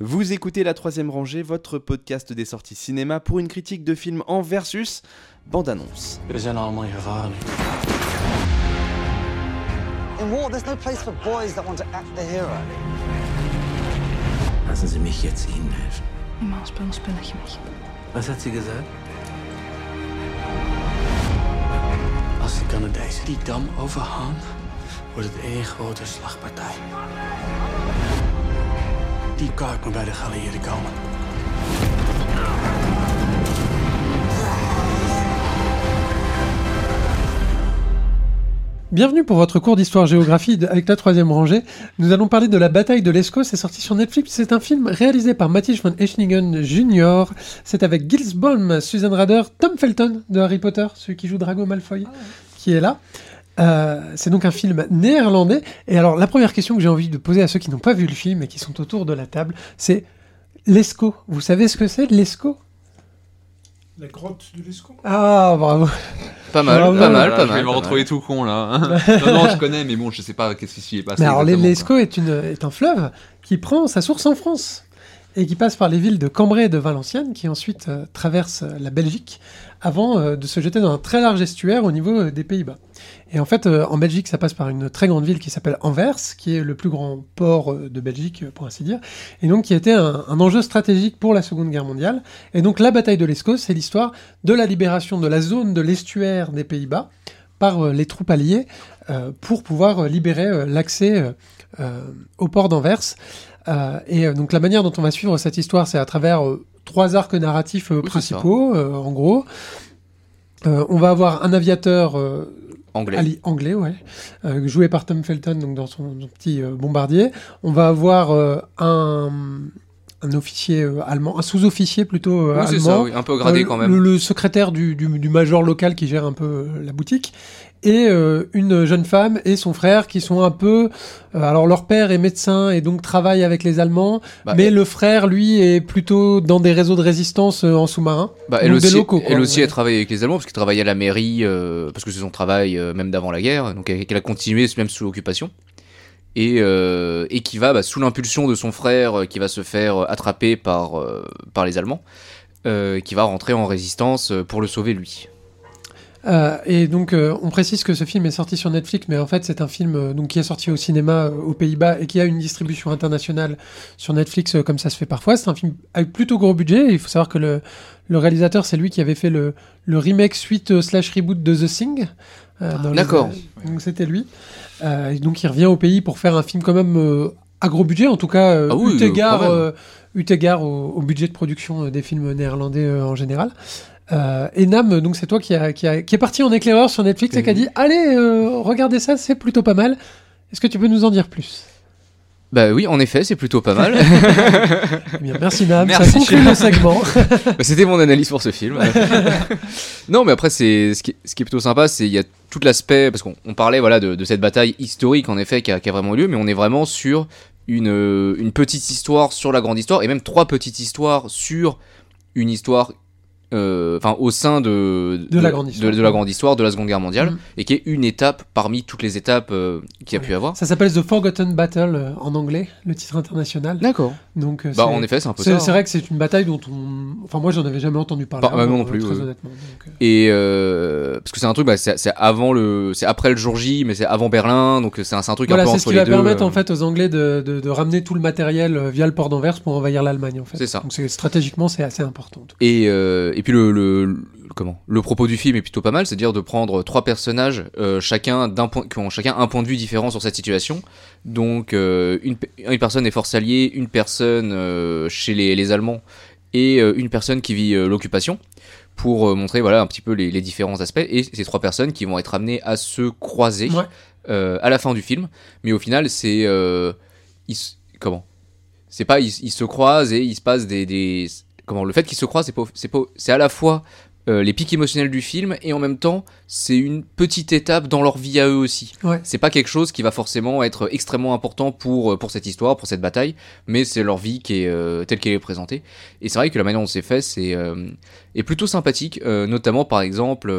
Vous écoutez La Troisième Rangée, votre podcast des sorties cinéma pour une critique de film en versus bande-annonce. In war, there's no place for boys that want to act the hero. Lassen Sie mich jetzt Ihnen helfen. Immer speel een spelletje met je. Was hat sie gesagt? Als de Canadezen die dam overgaan, wordt het één grote slagpartij. Die kaart moet bij de geallieerden komen. Bienvenue pour votre cours d'histoire-géographie de- avec la troisième rangée. Nous allons parler de la bataille de l'Escaut. C'est sorti sur Netflix. C'est un film réalisé par Matthias von Eschningen Jr. C'est avec Gilles Baum, Susan Rader, Tom Felton de Harry Potter, celui qui joue Drago Malfoy, qui est là. Euh, c'est donc un film néerlandais. Et alors, la première question que j'ai envie de poser à ceux qui n'ont pas vu le film et qui sont autour de la table, c'est l'Escaut. Vous savez ce que c'est, l'Escaut La grotte de l'Escaut Ah, bravo. Pas mal, Bravo. pas mal, Voilà, pas je vais mal. me retrouver mal. tout con là. hein. non, non, je connais, mais bon, je sais pas qu'est-ce qui s'y est passé. Mais alors, est, une, est un fleuve qui prend sa source en France et qui passe par les villes de Cambrai et de Valenciennes, qui ensuite euh, traverse euh, la Belgique, avant euh, de se jeter dans un très large estuaire au niveau euh, des Pays-Bas. Et en fait, en Belgique, ça passe par une très grande ville qui s'appelle Anvers, qui est le plus grand port de Belgique, pour ainsi dire, et donc qui était un, un enjeu stratégique pour la Seconde Guerre mondiale. Et donc la bataille de l'Escaut, c'est l'histoire de la libération de la zone de l'estuaire des Pays-Bas par les troupes alliées pour pouvoir libérer l'accès au port d'Anvers. Euh, et euh, donc la manière dont on va suivre cette histoire, c'est à travers euh, trois arcs narratifs euh, Oui, principaux, en gros. On va avoir un aviateur Anglais. Ali- anglais, ouais, joué par Tom Felton donc dans son, son petit bombardier. On va avoir un, un officier allemand, un sous-officier plutôt Oui, allemand. ça, oui, un peu gradé quand même. le secrétaire du, du, du major local qui gère un peu la boutique. Et euh, une jeune femme et son frère qui sont un peu... euh, alors leur père est médecin et donc travaille avec les Allemands, Bah, mais elle- le frère, lui, est plutôt dans des réseaux de résistance euh, en sous-marin. Bah, elle donc des aussi, locaux, quoi, elle aussi, ouais. elle travaille avec les Allemands parce qu'elle travaillait à la mairie, parce que c'est son travail même d'avant la guerre, donc elle, qu'elle a continué même sous l'occupation. Et, et qui va, bah, sous l'impulsion de son frère, qui va se faire attraper par, par les Allemands, qui va rentrer en résistance pour le sauver lui. Euh, et donc, euh, on précise que ce film est sorti sur Netflix, mais en fait, c'est un film euh, donc, qui est sorti au cinéma euh, aux Pays-Bas et qui a une distribution internationale sur Netflix, euh, comme ça se fait parfois. C'est un film avec plutôt gros budget. Il faut savoir que le, le réalisateur, c'est lui qui avait fait le, le remake suite slash reboot de The Thing. les- d'accord. Donc, c'était lui. Euh, et donc, il revient au pays pour faire un film quand même euh, à gros budget, en tout cas, euh, Ah oui, eu égard, eu égard au, au budget de production des films néerlandais euh, en général. Euh, et Nam, donc c'est toi qui, a, qui, a- qui est parti en éclaireur sur Netflix et qui a dit Allez, euh, regardez ça, c'est plutôt pas mal. Est-ce que tu peux nous en dire plus? Bah oui, en effet, c'est plutôt pas mal. Eh bien, merci Nam, ça Merci. conclut le segment. Bah, C'était mon analyse pour ce film. non, mais après, c'est ce qui, est- ce qui est plutôt sympa, c'est il y a tout l'aspect parce qu'on on parlait voilà de, de cette bataille historique en effet qui a, qui a vraiment eu lieu, mais on est vraiment sur une, euh, une petite histoire sur la grande histoire et même trois petites histoires sur une histoire. Euh, Enfin, au sein de, De la grande histoire. de, de la grande histoire de la Seconde Guerre mondiale, Mm. et qui est une étape parmi toutes les étapes euh, qu'il y a Ouais. pu avoir. ça s'appelle The Forgotten Battle euh, en anglais, le titre international. D'accord. Donc, euh, Bah, c'est- en effet, c'est un peu c'est ça. c'est vrai que c'est une bataille dont on. Enfin, moi, j'en avais jamais entendu parler. Bah, avant, moi non euh, plus, Très ouais. honnêtement. donc, euh. Et euh, parce que c'est un truc, bah, c'est c'est avant le, c'est après le jour J, mais c'est avant Berlin, donc c'est un, c'est un truc Voilà, un peu c'est entre ce qui les va deux. permettre euh, en fait aux Anglais de, de- de ramener tout le matériel via le port d'Anvers pour envahir l'Allemagne en fait. C'est ça. Donc c'est- stratégiquement c'est assez important. Et, euh, et puis le, le, le- comment le propos du film est plutôt pas mal, c'est-à-dire de prendre trois personnages, euh, chacun d'un point, qui ont chacun un point de vue différent sur cette situation. Donc euh, une, une personne est force alliée, une personne euh, chez les, les Allemands et une personne qui vit l'occupation pour montrer voilà un petit peu les, les différents aspects et ces trois personnes qui vont être amenées à se croiser Ouais. à la fin du film. Mais au final, c'est euh, comment C'est pas ils, ils se croisent et il se passe des, des comment le fait qu'ils se croisent, c'est pas c'est pas c'est à la fois euh, les pics émotionnels du film et en même temps c'est une petite étape dans leur vie à eux aussi. Ouais. C'est pas quelque chose qui va forcément être extrêmement important pour euh, pour cette histoire, pour cette bataille, mais c'est leur vie qui est euh, telle qu'elle est présentée. Et c'est vrai que la manière dont c'est fait, c'est euh, est plutôt sympathique, euh, notamment par exemple.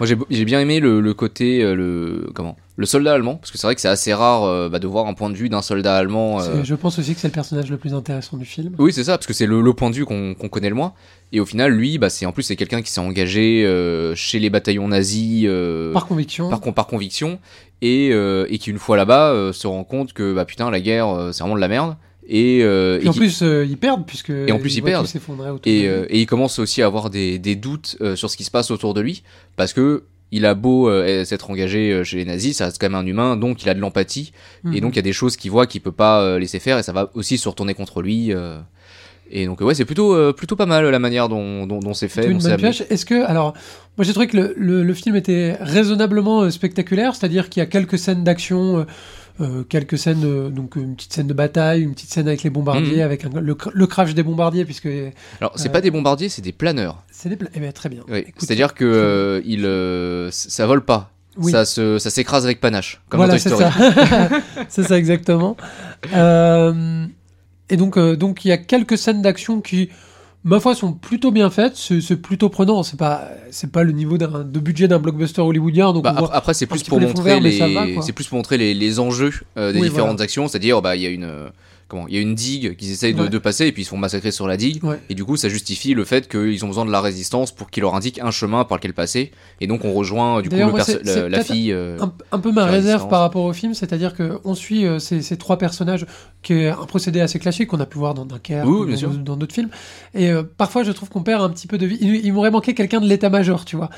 Moi j'ai bien aimé le, le côté euh, le comment le soldat allemand parce que c'est vrai que c'est assez rare euh, bah, de voir un point de vue d'un soldat allemand. euh, Je pense aussi que c'est le personnage le plus intéressant du film. Oui, c'est ça, parce que c'est le, le point de vue qu'on connaît le moins. Et au final, lui, bah, c'est en plus c'est quelqu'un qui s'est engagé euh, chez les bataillons nazis Par conviction. par, par conviction, et, et qui une fois là-bas se rend compte que bah putain la guerre c'est vraiment de la merde. Et, euh, Et en plus, euh, ils perdent, puisque. Et en plus, ils perdent. et, euh, et il commence aussi à avoir des, des doutes euh, sur ce qui se passe autour de lui, parce que il a beau euh, s'être engagé euh, chez les nazis, ça reste quand même un humain, donc il a de l'empathie. Et Mhm. donc il y a des choses qu'il voit qu'il peut pas laisser faire et ça va aussi se retourner contre lui. euh. Et donc ouais c'est plutôt euh, plutôt pas mal la manière dont, dont, dont c'est fait. Une bonne pioche. Est-ce que, alors, moi j'ai trouvé que le, le- le film était raisonnablement euh, spectaculaire, c'est-à-dire qu'il y a quelques scènes d'action, euh, euh, quelques scènes, euh, donc une petite scène de bataille, une petite scène avec les bombardiers, Mhm. avec un- le, cr- le crash des bombardiers, puisque Alors c'est Euh, pas des bombardiers c'est des planeurs. c'est des. pla- Eh bien, très bien. Oui. C'est-à-dire que il ça vole pas. Oui. Ça se ça s'écrase avec panache comme voilà, dans Toy c'est Story. ça. c'est ça exactement. Et donc, donc il y a quelques scènes d'action qui, ma foi, sont plutôt bien faites. C'est plutôt prenant. C'est pas, c'est pas le niveau d'un- de budget d'un blockbuster hollywoodien. Donc Bah, on voit- ap- après, c'est plus pour montrer les, c'est plus pour montrer les, enjeux euh, des Oui, différentes voilà. actions. C'est-à-dire, bah, il y a une, comment, il y a une digue qu'ils essayent de, Ouais. de passer et puis ils se font massacrer sur la digue. Ouais. Et du coup, ça justifie le fait qu'ils ont besoin de la résistance pour qu'ils leur indiquent un chemin par lequel passer. Et donc, on rejoint du coup le perso- la, fille. euh, un, un peu ma réserve par rapport au film, c'est-à-dire que on suit euh, ces, ces trois personnages, qui est un procédé assez classique qu'on a pu voir dans Dunkerque, Oui, dans, d'autres films. Et euh, parfois, je trouve qu'on perd un petit peu de vie. Il, il m'aurait manqué quelqu'un de l'état-major, tu vois,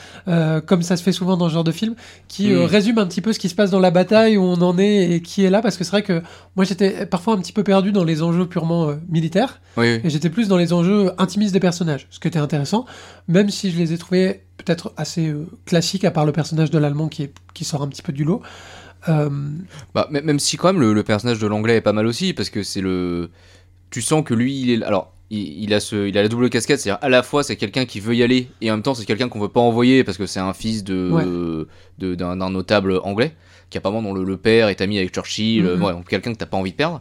comme ça se fait souvent dans ce genre de film, qui Mm. résume un petit peu ce qui se passe dans la bataille, où on en est et qui est là, parce que c'est vrai que moi, j'étais parfois un petit peu perdu dans les enjeux purement euh, militaires. Oui, oui. Et j'étais plus dans les enjeux intimistes des personnages, ce qui était intéressant, même si je les ai trouvés peut-être assez euh, classiques, à part le personnage de l'allemand qui, est- qui sort un petit peu du lot. Euh, Bah, même si quand même le, le personnage de l'anglais est pas mal aussi, parce que c'est le. Tu sens que lui, il est. Alors, il, il a, ce, il a la double casquette, c'est-à-dire à la fois c'est quelqu'un qui veut y aller, et en même temps c'est quelqu'un qu'on veut pas envoyer parce que c'est un fils de Ouais. de- d'un d'un notable anglais, qui apparemment dont le, le père est ami avec Churchill, euh, ouais, donc quelqu'un que t'as pas envie de perdre.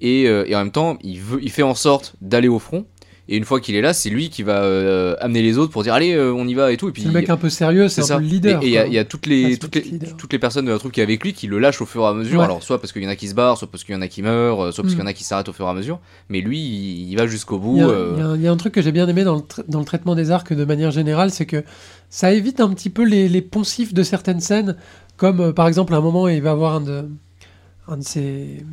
Et, euh, et en même temps, il, veut, il fait en sorte d'aller au front. Et une fois qu'il est là, c'est lui qui va euh, amener les autres pour dire allez, euh, on y va et tout. Et puis le mec un peu sérieux, c'est un ça. peu le leader. Et il y, a- y toutes les, toutes, le les, toutes les personnes de la troupe qui est avec lui qui le lâchent au fur et à mesure. Ouais. Alors, soit parce qu'il y en a qui se barrent, soit parce qu'il y en a qui meurent, soit parce Mm. qu'il y en a qui s'arrêtent au fur et à mesure. Mais lui, il, il va jusqu'au Il bout. y, euh, il y a un- il y a un truc que j'ai bien aimé dans le, dans le traitement des arcs de manière générale, c'est que ça évite un petit peu les, les poncifs de certaines scènes, comme par exemple à un moment il va avoir un de, un de ses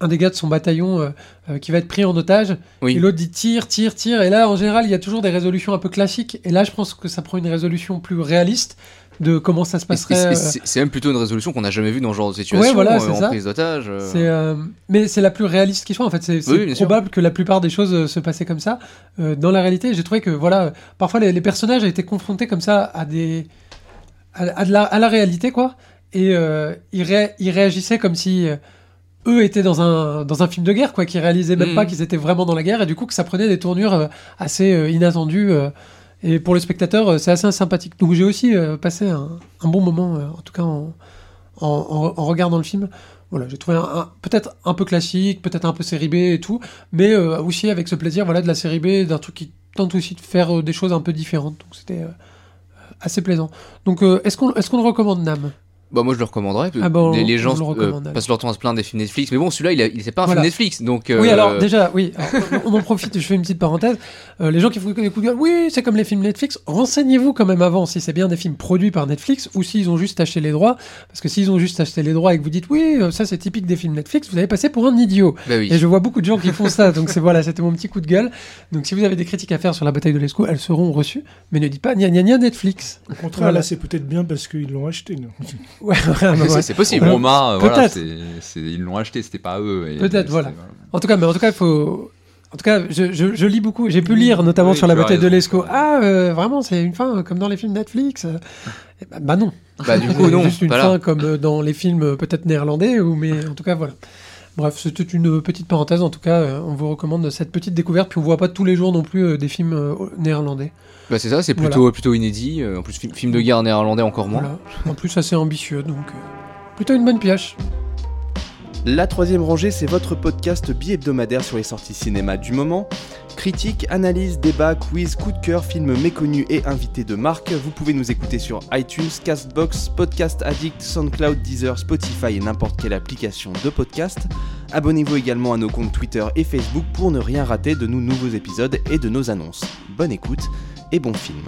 un des gars de son bataillon euh, euh, qui va être pris en otage Oui. et l'autre dit tire tire tire et là en général il y a toujours des résolutions un peu classiques et là je pense que ça prend une résolution plus réaliste de comment ça se passerait c'est- euh, c'est même plutôt une résolution qu'on n'a jamais vue dans ce genre de situation, Ouais, voilà, euh, en ça. prise d'otage. mais c'est la plus réaliste qui soit en fait. C'est Oui, sûr. probable que la plupart des choses se passaient comme ça. Dans la réalité, j'ai trouvé que voilà, parfois les, les personnages étaient confrontés comme ça à des à, à de la, à la réalité quoi, et ils, ré- ils réagissaient comme si eux étaient dans un dans un film de guerre quoi, qui réalisaient même Mhm. pas qu'ils étaient vraiment dans la guerre et du coup que ça prenait des tournures euh, assez euh, inattendues. euh, et pour le spectateur, c'est assez sympathique. Donc j'ai aussi passé un, un bon moment, en tout cas en, en, en- en regardant le film. Voilà, j'ai trouvé un, un- peut-être un peu classique, peut-être un peu série B et tout, mais euh, aussi avec ce plaisir voilà, de la série B, d'un truc qui tente aussi de faire euh, des choses un peu différentes. Donc c'était euh, assez plaisant. Donc est-ce qu'on est qu'on le recommande, Nam? Bah, moi, je le recommanderais. Ah bah, on- les, gens le euh, passent leur temps à se plaindre des films Netflix. Mais bon, celui-là, il, il c'est pas un Voilà. film Netflix. Donc, Oui, euh, alors déjà, oui, alors, on en profite, je fais une petite parenthèse. Euh, les gens qui font des coups de gueule, oui, c'est comme les films Netflix. Renseignez-vous quand même avant si c'est bien des films produits par Netflix ou s'ils ont juste acheté les droits. Parce que s'ils ont juste acheté les droits et que vous dites, oui, euh, ça c'est typique des films Netflix, vous allez passer pour un idiot. Bah oui. Et je vois beaucoup de gens qui font ça, donc c'est voilà, c'était mon petit coup de gueule. Donc si vous avez des critiques à faire sur la bataille de l'Escaut, elles seront reçues, mais ne dites pas gna gna gna Netflix. Au contraire, Voilà. là, c'est peut-être bien parce qu'ils l'ont acheté. non Ouais, C'est- ouais. C'est possible. Roma, euh, voilà, ils l'ont acheté, c'était pas eux. Peut-être, voilà. En tout cas, mais en tout cas, il faut. En tout cas, je, je- je lis beaucoup. J'ai pu lire notamment Oui, sur la bataille de l'Escaut. Ah, euh, vraiment, c'est une fin comme dans les films Netflix. Eh ben, bah non. Bah, du coup, C'est non. Juste une voilà. fin comme dans les films euh, peut-être néerlandais, ou mais en tout cas voilà. Bref, c'était une petite parenthèse. En tout cas, euh, on vous recommande cette petite découverte. Puis on voit pas tous les jours non plus euh, des films euh, néerlandais. Bah, c'est ça, c'est plutôt, plutôt inédit. euh, En plus, film, film de guerre néerlandais encore moins. Voilà. En plus, assez ambitieux, donc euh, plutôt une bonne pioche. La troisième rangée, c'est votre podcast bi-hebdomadaire sur les sorties cinéma du moment. Critique, analyse, débat, quiz, coup de cœur, film méconnu et invité de marque, vous pouvez nous écouter sur iTunes, Castbox, Podcast Addict, SoundCloud, Deezer, Spotify et n'importe quelle application de podcast. Abonnez-vous également à nos comptes Twitter et Facebook pour ne rien rater de nos nouveaux épisodes et de nos annonces. Bonne écoute et bon film.